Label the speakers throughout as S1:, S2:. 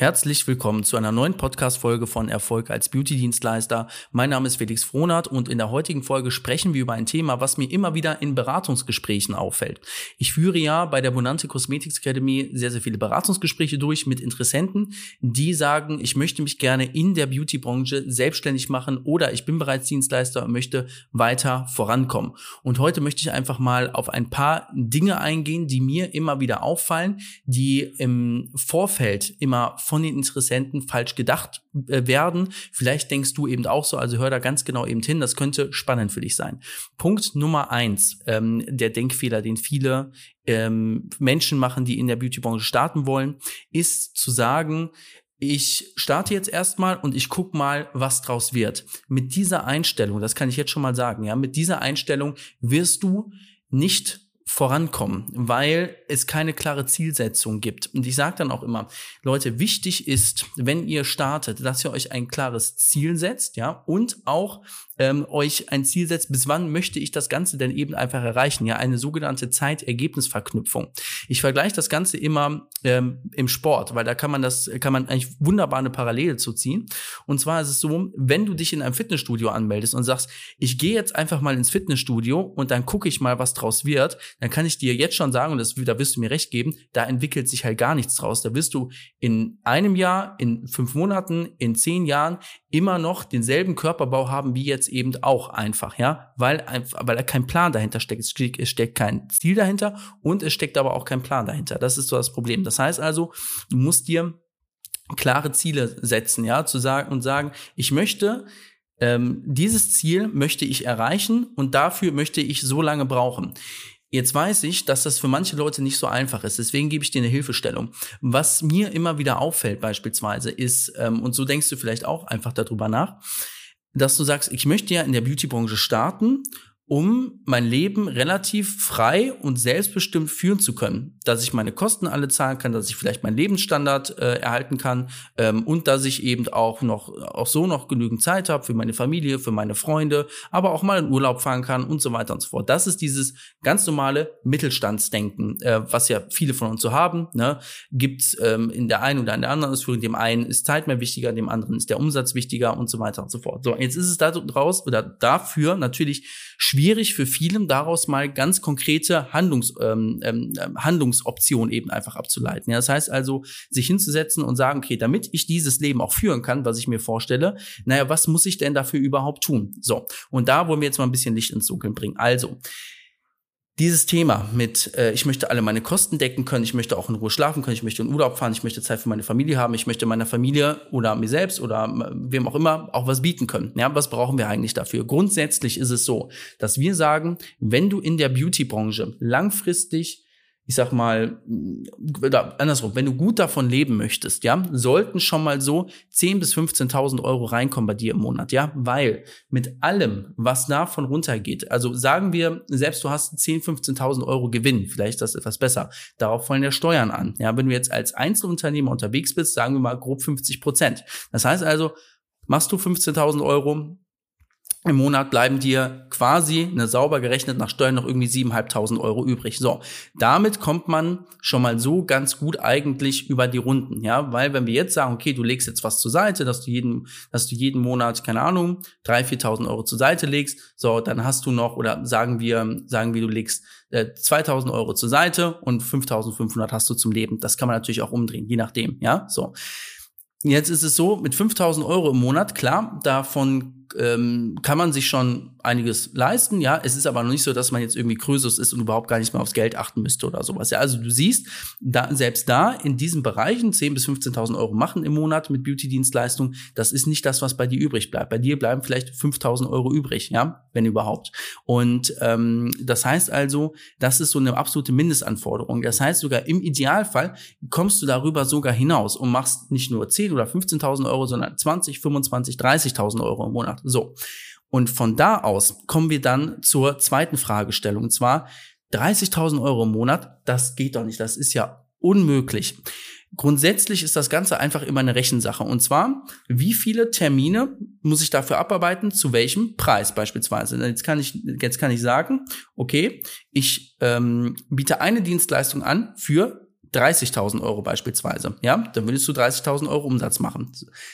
S1: Herzlich willkommen zu einer neuen Podcast-Folge von Erfolg als Beauty-Dienstleister. Mein Name ist Felix Frohnert und in der heutigen Folge sprechen wir über ein Thema, was mir immer wieder in Beratungsgesprächen auffällt. Ich führe ja bei der Bonante Cosmetics Academy sehr, sehr viele Beratungsgespräche durch mit Interessenten, die sagen, ich möchte mich gerne in der Beauty-Branche selbstständig machen oder ich bin bereits Dienstleister und möchte weiter vorankommen. Und heute möchte ich einfach mal auf ein paar Dinge eingehen, die mir immer wieder auffallen, die im Vorfeld immer von den Interessenten falsch gedacht äh, werden. Vielleicht denkst du eben auch so, also hör da ganz genau eben hin, das könnte spannend für dich sein. Punkt Nummer eins, ähm, der Denkfehler, den viele ähm, Menschen machen, die in der Beautybranche starten wollen, ist zu sagen, ich starte jetzt erstmal und ich guck mal, was draus wird. Mit dieser Einstellung, das kann ich jetzt schon mal sagen, ja, mit dieser Einstellung wirst du nicht vorankommen, weil es keine klare Zielsetzung gibt. Und ich sage dann auch immer, Leute, wichtig ist, wenn ihr startet, dass ihr euch ein klares Ziel setzt, ja, und auch ähm, euch ein Ziel setzt, bis wann möchte ich das Ganze denn eben einfach erreichen, ja, eine sogenannte Zeitergebnisverknüpfung. Ich vergleiche das Ganze immer ähm, im Sport, weil da kann man das, kann man eigentlich wunderbar eine Parallele zu ziehen. Und zwar ist es so, wenn du dich in einem Fitnessstudio anmeldest und sagst, ich gehe jetzt einfach mal ins Fitnessstudio und dann gucke ich mal, was draus wird, dann kann ich dir jetzt schon sagen, und das, da wirst du mir recht geben, da entwickelt sich halt gar nichts draus. Da wirst du in einem Jahr, in fünf Monaten, in zehn Jahren immer noch denselben Körperbau haben wie jetzt eben auch einfach, ja, weil, weil da kein Plan dahinter steckt. Es steckt, kein Ziel dahinter und es steckt aber auch kein Plan dahinter. Das ist so das Problem. Das heißt also, du musst dir klare Ziele setzen, ja, zu sagen und sagen, ich möchte ähm, dieses Ziel möchte ich erreichen und dafür möchte ich so lange brauchen. Jetzt weiß ich, dass das für manche Leute nicht so einfach ist. Deswegen gebe ich dir eine Hilfestellung. Was mir immer wieder auffällt beispielsweise ist, ähm, und so denkst du vielleicht auch einfach darüber nach, dass du sagst, ich möchte ja in der Beautybranche starten um mein Leben relativ frei und selbstbestimmt führen zu können. Dass ich meine Kosten alle zahlen kann, dass ich vielleicht meinen Lebensstandard äh, erhalten kann ähm, und dass ich eben auch noch auch so noch genügend Zeit habe für meine Familie, für meine Freunde, aber auch mal in Urlaub fahren kann und so weiter und so fort. Das ist dieses ganz normale Mittelstandsdenken, äh, was ja viele von uns so haben. Ne? Gibt ähm, in der einen oder in der anderen Ausführung, dem einen ist Zeit mehr wichtiger, dem anderen ist der Umsatz wichtiger und so weiter und so fort. So, jetzt ist es da draus oder dafür natürlich schwierig schwierig für vielen daraus mal ganz konkrete Handlungs, ähm, ähm, Handlungsoptionen eben einfach abzuleiten. Ja, das heißt also, sich hinzusetzen und sagen, okay, damit ich dieses Leben auch führen kann, was ich mir vorstelle, naja, was muss ich denn dafür überhaupt tun? So, und da wollen wir jetzt mal ein bisschen Licht ins Dunkeln bringen. Also, dieses Thema mit, äh, ich möchte alle meine Kosten decken können, ich möchte auch in Ruhe schlafen können, ich möchte in Urlaub fahren, ich möchte Zeit für meine Familie haben, ich möchte meiner Familie oder mir selbst oder äh, wem auch immer auch was bieten können. Ja, was brauchen wir eigentlich dafür? Grundsätzlich ist es so, dass wir sagen, wenn du in der Beauty-Branche langfristig ich sag mal, oder andersrum, wenn du gut davon leben möchtest, ja, sollten schon mal so 10.000 bis 15.000 Euro reinkommen bei dir im Monat, ja, weil mit allem, was davon runtergeht, also sagen wir, selbst du hast 10.000, 15.000 Euro Gewinn, vielleicht ist das etwas besser, darauf fallen ja Steuern an, ja, wenn du jetzt als Einzelunternehmer unterwegs bist, sagen wir mal grob 50 Prozent. Das heißt also, machst du 15.000 Euro, im Monat bleiben dir quasi, eine sauber gerechnet nach Steuern, noch irgendwie 7.500 Euro übrig. So, damit kommt man schon mal so ganz gut eigentlich über die Runden, ja, weil wenn wir jetzt sagen, okay, du legst jetzt was zur Seite, dass du jeden, dass du jeden Monat, keine Ahnung, 3.000, 4.000 Euro zur Seite legst, so, dann hast du noch, oder sagen wir, sagen wir, du legst äh, 2.000 Euro zur Seite und 5.500 hast du zum Leben. Das kann man natürlich auch umdrehen, je nachdem, ja, so. Jetzt ist es so, mit 5000 Euro im Monat, klar, davon ähm, kann man sich schon einiges leisten. Ja, es ist aber noch nicht so, dass man jetzt irgendwie Krösus ist und überhaupt gar nicht mehr aufs Geld achten müsste oder sowas. Ja, also du siehst, da, selbst da in diesen Bereichen 10.000 bis 15.000 Euro machen im Monat mit Beauty-Dienstleistungen, das ist nicht das, was bei dir übrig bleibt. Bei dir bleiben vielleicht 5.000 Euro übrig, ja, wenn überhaupt. Und ähm, das heißt also, das ist so eine absolute Mindestanforderung. Das heißt sogar im Idealfall kommst du darüber sogar hinaus und machst nicht nur 10 oder 15.000 Euro, sondern 20, 25, 30.000 Euro im Monat. So. Und von da aus kommen wir dann zur zweiten Fragestellung. Und zwar 30.000 Euro im Monat, das geht doch nicht. Das ist ja unmöglich. Grundsätzlich ist das Ganze einfach immer eine Rechensache. Und zwar, wie viele Termine muss ich dafür abarbeiten, zu welchem Preis beispielsweise. Jetzt kann ich, jetzt kann ich sagen, okay, ich ähm, biete eine Dienstleistung an für 30.000 Euro beispielsweise, ja, dann würdest du 30.000 Euro Umsatz machen.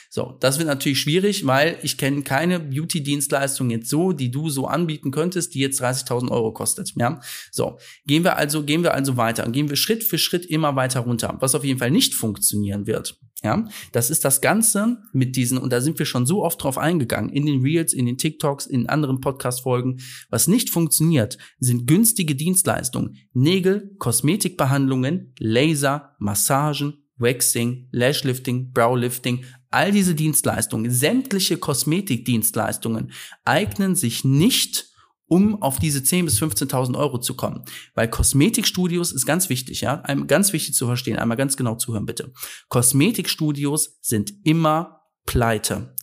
S1: So, das wird natürlich schwierig, weil ich kenne keine Beauty-Dienstleistung jetzt so, die du so anbieten könntest, die jetzt 30.000 Euro kostet, ja. So, gehen wir also, gehen wir also weiter und gehen wir Schritt für Schritt immer weiter runter. Was auf jeden Fall nicht funktionieren wird, ja, das ist das Ganze mit diesen, und da sind wir schon so oft drauf eingegangen, in den Reels, in den TikToks, in anderen Podcast-Folgen. Was nicht funktioniert, sind günstige Dienstleistungen. Nägel, Kosmetikbehandlungen, Laser, Massagen, Waxing, Lashlifting, Browlifting, all diese Dienstleistungen, sämtliche Kosmetikdienstleistungen eignen sich nicht um auf diese 10.000 bis 15.000 Euro zu kommen. Weil Kosmetikstudios ist ganz wichtig, ja, ganz wichtig zu verstehen, einmal ganz genau zuhören bitte. Kosmetikstudios sind immer pleite.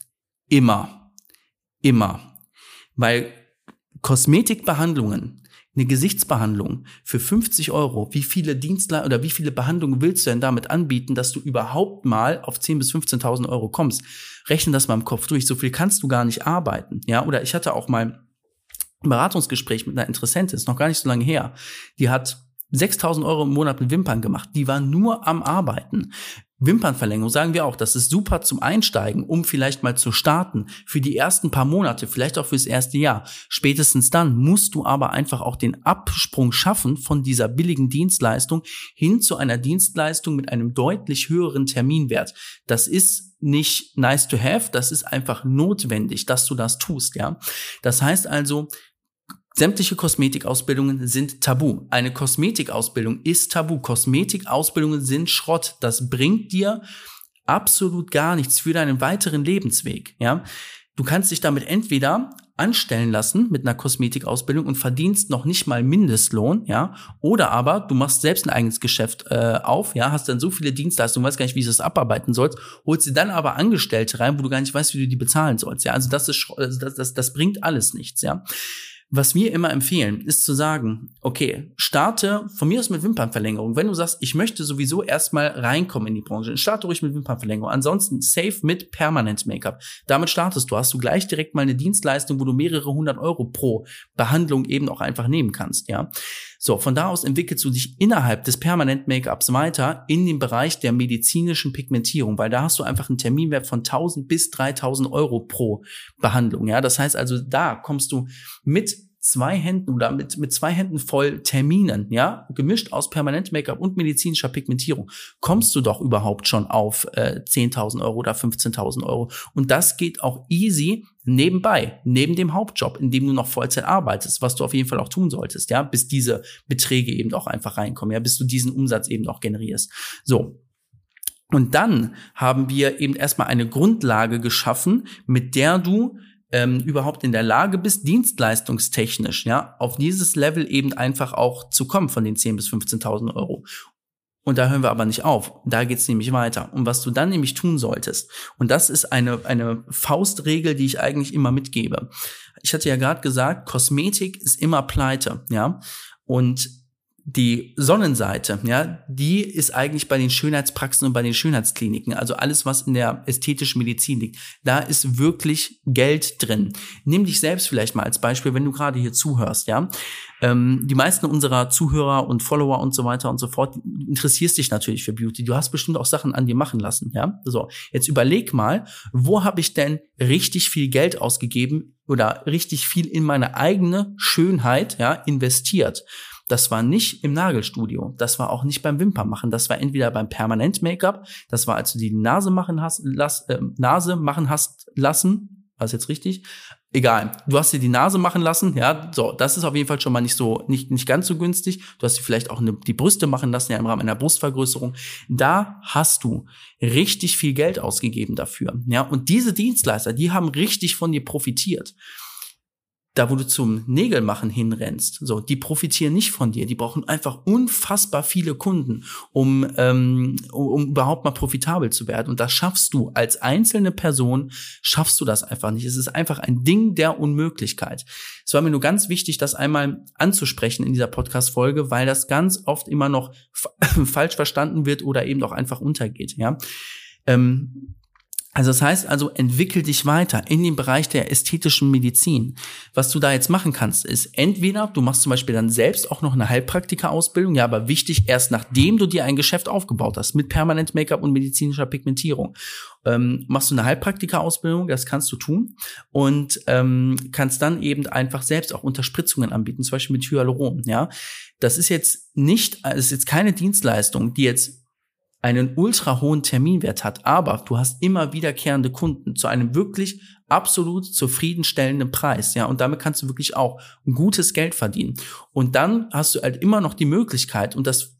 S1: Immer. Immer. Weil Kosmetikbehandlungen, eine Gesichtsbehandlung für 50 Euro, wie viele Dienstler oder wie viele Behandlungen willst du denn damit anbieten, dass du überhaupt mal auf 10.000 bis 15.000 Euro kommst? Rechne das mal im Kopf durch. So viel kannst du gar nicht arbeiten. Ja, oder ich hatte auch mal Beratungsgespräch mit einer Interessentin, ist noch gar nicht so lange her. Die hat 6000 Euro im Monat mit Wimpern gemacht. Die war nur am Arbeiten. Wimpernverlängerung sagen wir auch, das ist super zum Einsteigen, um vielleicht mal zu starten. Für die ersten paar Monate, vielleicht auch fürs erste Jahr. Spätestens dann musst du aber einfach auch den Absprung schaffen von dieser billigen Dienstleistung hin zu einer Dienstleistung mit einem deutlich höheren Terminwert. Das ist nicht nice to have, das ist einfach notwendig, dass du das tust, ja. Das heißt also, Sämtliche Kosmetikausbildungen sind tabu. Eine Kosmetikausbildung ist tabu. Kosmetikausbildungen sind Schrott. Das bringt dir absolut gar nichts für deinen weiteren Lebensweg, ja. Du kannst dich damit entweder anstellen lassen mit einer Kosmetikausbildung und verdienst noch nicht mal Mindestlohn, ja, oder aber du machst selbst ein eigenes Geschäft äh, auf, ja, hast dann so viele Dienstleistungen, weißt gar nicht, wie du das abarbeiten sollst, holst dir dann aber Angestellte rein, wo du gar nicht weißt, wie du die bezahlen sollst, ja, also das ist also das das, das bringt alles nichts, ja. Was wir immer empfehlen, ist zu sagen, okay, starte von mir aus mit Wimpernverlängerung. Wenn du sagst, ich möchte sowieso erstmal reinkommen in die Branche, starte ruhig mit Wimpernverlängerung. Ansonsten safe mit Permanent Make-up. Damit startest du, hast du gleich direkt mal eine Dienstleistung, wo du mehrere hundert Euro pro Behandlung eben auch einfach nehmen kannst, ja. So, von da aus entwickelst du dich innerhalb des Permanent Make-ups weiter in den Bereich der medizinischen Pigmentierung, weil da hast du einfach einen Terminwert von 1000 bis 3000 Euro pro Behandlung, ja. Das heißt also, da kommst du mit zwei Händen oder mit, mit zwei Händen voll Terminen, ja, gemischt aus permanent Make-up und medizinischer Pigmentierung, kommst du doch überhaupt schon auf äh, 10.000 Euro oder 15.000 Euro. Und das geht auch easy nebenbei, neben dem Hauptjob, in dem du noch Vollzeit arbeitest, was du auf jeden Fall auch tun solltest, ja, bis diese Beträge eben auch einfach reinkommen, ja, bis du diesen Umsatz eben auch generierst. So, und dann haben wir eben erstmal eine Grundlage geschaffen, mit der du ähm, überhaupt in der Lage bist, dienstleistungstechnisch, ja, auf dieses Level eben einfach auch zu kommen von den 10.000 bis 15.000 Euro. Und da hören wir aber nicht auf. Da geht's nämlich weiter. Und was du dann nämlich tun solltest, und das ist eine, eine Faustregel, die ich eigentlich immer mitgebe. Ich hatte ja gerade gesagt, Kosmetik ist immer pleite, ja. Und die Sonnenseite, ja, die ist eigentlich bei den Schönheitspraxen und bei den Schönheitskliniken, also alles, was in der ästhetischen Medizin liegt. Da ist wirklich Geld drin. Nimm dich selbst vielleicht mal als Beispiel, wenn du gerade hier zuhörst, ja. Ähm, die meisten unserer Zuhörer und Follower und so weiter und so fort interessierst dich natürlich für Beauty. Du hast bestimmt auch Sachen an dir machen lassen, ja. So, jetzt überleg mal, wo habe ich denn richtig viel Geld ausgegeben oder richtig viel in meine eigene Schönheit, ja, investiert? Das war nicht im Nagelstudio. Das war auch nicht beim Wimpernmachen. Das war entweder beim Permanent Make-up. Das war, als du die Nase machen hast, lass, äh, Nase machen hast lassen. War jetzt richtig? Egal. Du hast dir die Nase machen lassen, ja, so, das ist auf jeden Fall schon mal nicht so, nicht, nicht ganz so günstig. Du hast dir vielleicht auch eine, die Brüste machen lassen, ja, im Rahmen einer Brustvergrößerung. Da hast du richtig viel Geld ausgegeben dafür, ja. Und diese Dienstleister, die haben richtig von dir profitiert da wo du zum Nägelmachen hinrennst, so, die profitieren nicht von dir. Die brauchen einfach unfassbar viele Kunden, um, ähm, um, überhaupt mal profitabel zu werden. Und das schaffst du als einzelne Person, schaffst du das einfach nicht. Es ist einfach ein Ding der Unmöglichkeit. Es war mir nur ganz wichtig, das einmal anzusprechen in dieser Podcast-Folge, weil das ganz oft immer noch falsch verstanden wird oder eben auch einfach untergeht, ja. Ähm, also das heißt also, entwickel dich weiter in den Bereich der ästhetischen Medizin. Was du da jetzt machen kannst, ist entweder du machst zum Beispiel dann selbst auch noch eine Heilpraktika-Ausbildung, ja, aber wichtig erst nachdem du dir ein Geschäft aufgebaut hast mit permanent Make-up und medizinischer Pigmentierung. Ähm, machst du eine Heilpraktika-Ausbildung, das kannst du tun und ähm, kannst dann eben einfach selbst auch Unterspritzungen anbieten, zum Beispiel mit Hyaluron, ja. Das ist jetzt nicht, es ist jetzt keine Dienstleistung, die jetzt einen ultra hohen Terminwert hat, aber du hast immer wiederkehrende Kunden zu einem wirklich absolut zufriedenstellenden Preis, ja, und damit kannst du wirklich auch gutes Geld verdienen. Und dann hast du halt immer noch die Möglichkeit, und das,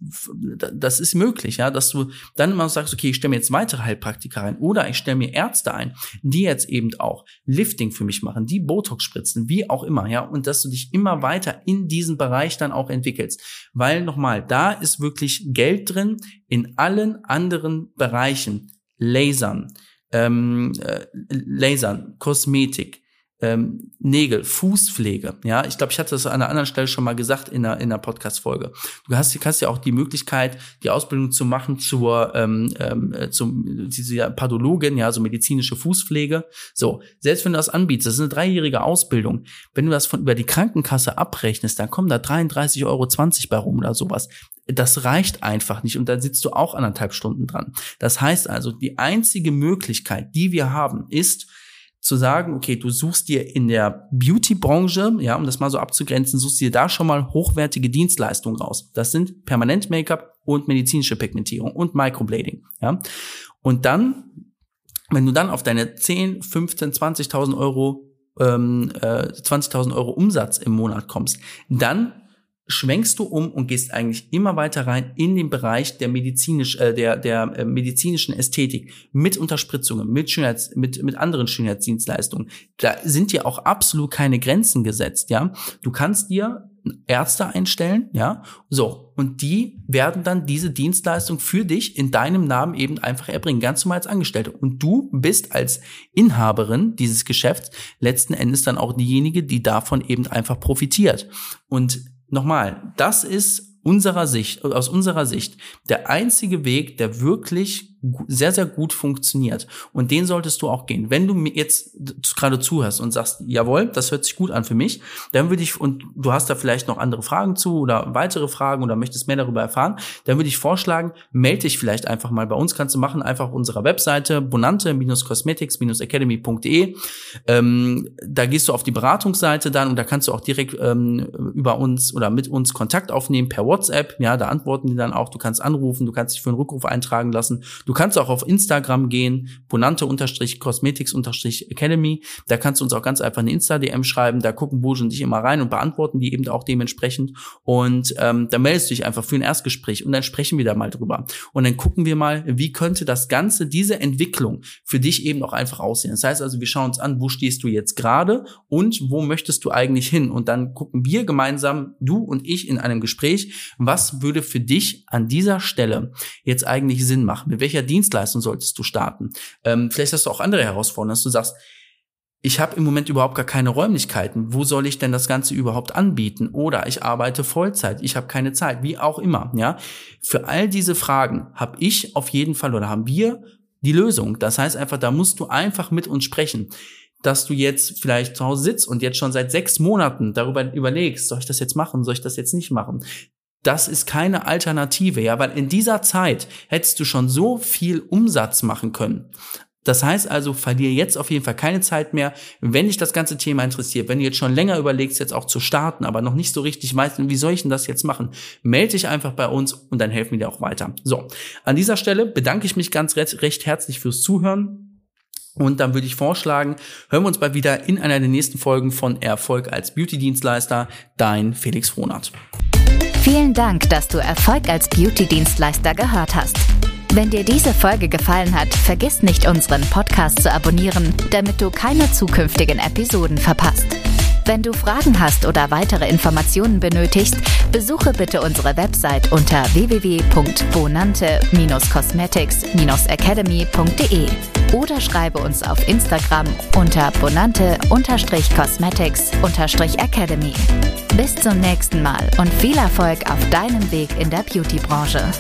S1: das ist möglich, ja, dass du dann immer sagst, okay, ich stelle mir jetzt weitere Heilpraktiker ein oder ich stelle mir Ärzte ein, die jetzt eben auch Lifting für mich machen, die Botox spritzen, wie auch immer, ja, und dass du dich immer weiter in diesen Bereich dann auch entwickelst. Weil nochmal, da ist wirklich Geld drin in allen anderen Bereichen. Lasern, ähm, äh, Lasern, Kosmetik, ähm, Nägel, Fußpflege. Ja, ich glaube, ich hatte das an einer anderen Stelle schon mal gesagt in einer, in einer Podcast-Folge. Du hast, hast ja auch die Möglichkeit, die Ausbildung zu machen zur, ähm, ähm, äh, zum, diese Pathologin, ja, so medizinische Fußpflege. So, selbst wenn du das anbietest, das ist eine dreijährige Ausbildung. Wenn du das von über die Krankenkasse abrechnest, dann kommen da 33,20 Euro bei rum oder sowas das reicht einfach nicht und dann sitzt du auch anderthalb Stunden dran. Das heißt also, die einzige Möglichkeit, die wir haben, ist zu sagen, okay, du suchst dir in der Beauty-Branche, ja, um das mal so abzugrenzen, suchst dir da schon mal hochwertige Dienstleistungen raus. Das sind Permanent Make-up und medizinische Pigmentierung und Microblading, ja. Und dann, wenn du dann auf deine 10, 15, 20.000 Euro ähm, äh, 20.000 Euro Umsatz im Monat kommst, dann schwenkst du um und gehst eigentlich immer weiter rein in den Bereich der medizinisch äh, der der äh, medizinischen Ästhetik mit Unterspritzungen, mit Schönheits mit mit anderen Schönheitsdienstleistungen. Da sind dir auch absolut keine Grenzen gesetzt, ja? Du kannst dir Ärzte einstellen, ja? So, und die werden dann diese Dienstleistung für dich in deinem Namen eben einfach erbringen, ganz normal als Angestellte. Und du bist als Inhaberin dieses Geschäfts letzten Endes dann auch diejenige, die davon eben einfach profitiert. Und nochmal, das ist unserer Sicht, aus unserer Sicht der einzige Weg, der wirklich sehr, sehr gut funktioniert. Und den solltest du auch gehen. Wenn du mir jetzt gerade zuhörst und sagst, jawohl, das hört sich gut an für mich, dann würde ich, und du hast da vielleicht noch andere Fragen zu oder weitere Fragen oder möchtest mehr darüber erfahren, dann würde ich vorschlagen, melde dich vielleicht einfach mal bei uns. Kannst du machen, einfach auf unserer Webseite bonante-cosmetics-academy.de. Ähm, da gehst du auf die Beratungsseite dann und da kannst du auch direkt ähm, über uns oder mit uns Kontakt aufnehmen per WhatsApp. Ja, da antworten die dann auch. Du kannst anrufen, du kannst dich für einen Rückruf eintragen lassen. Du kannst auch auf Instagram gehen, bonante-cosmetics-academy. Da kannst du uns auch ganz einfach eine Insta-DM schreiben. Da gucken Burschen dich immer rein und beantworten die eben auch dementsprechend. Und ähm, da meldest du dich einfach für ein Erstgespräch und dann sprechen wir da mal drüber. Und dann gucken wir mal, wie könnte das Ganze, diese Entwicklung für dich eben auch einfach aussehen. Das heißt also, wir schauen uns an, wo stehst du jetzt gerade und wo möchtest du eigentlich hin? Und dann gucken wir gemeinsam, du und ich, in einem Gespräch, was würde für dich an dieser Stelle jetzt eigentlich Sinn machen? Mit welcher Dienstleistung solltest du starten? Ähm, vielleicht hast du auch andere Herausforderungen, dass du sagst, ich habe im Moment überhaupt gar keine Räumlichkeiten. Wo soll ich denn das Ganze überhaupt anbieten? Oder ich arbeite Vollzeit, ich habe keine Zeit, wie auch immer. Ja, für all diese Fragen habe ich auf jeden Fall oder haben wir die Lösung. Das heißt einfach, da musst du einfach mit uns sprechen dass du jetzt vielleicht zu Hause sitzt und jetzt schon seit sechs Monaten darüber überlegst, soll ich das jetzt machen, soll ich das jetzt nicht machen? Das ist keine Alternative, ja, weil in dieser Zeit hättest du schon so viel Umsatz machen können. Das heißt also, verliere jetzt auf jeden Fall keine Zeit mehr, wenn dich das ganze Thema interessiert, wenn du jetzt schon länger überlegst, jetzt auch zu starten, aber noch nicht so richtig weißt, wie soll ich denn das jetzt machen, melde dich einfach bei uns und dann helfen wir dir auch weiter. So, an dieser Stelle bedanke ich mich ganz recht, recht herzlich fürs Zuhören Und dann würde ich vorschlagen, hören wir uns bald wieder in einer der nächsten Folgen von Erfolg als Beauty-Dienstleister. Dein Felix Frohnert.
S2: Vielen Dank, dass du Erfolg als Beauty-Dienstleister gehört hast. Wenn dir diese Folge gefallen hat, vergiss nicht, unseren Podcast zu abonnieren, damit du keine zukünftigen Episoden verpasst. Wenn du Fragen hast oder weitere Informationen benötigst, besuche bitte unsere Website unter www.bonante-cosmetics-academy.de oder schreibe uns auf Instagram unter bonante-cosmetics-academy. Bis zum nächsten Mal und viel Erfolg auf deinem Weg in der Beauty-Branche.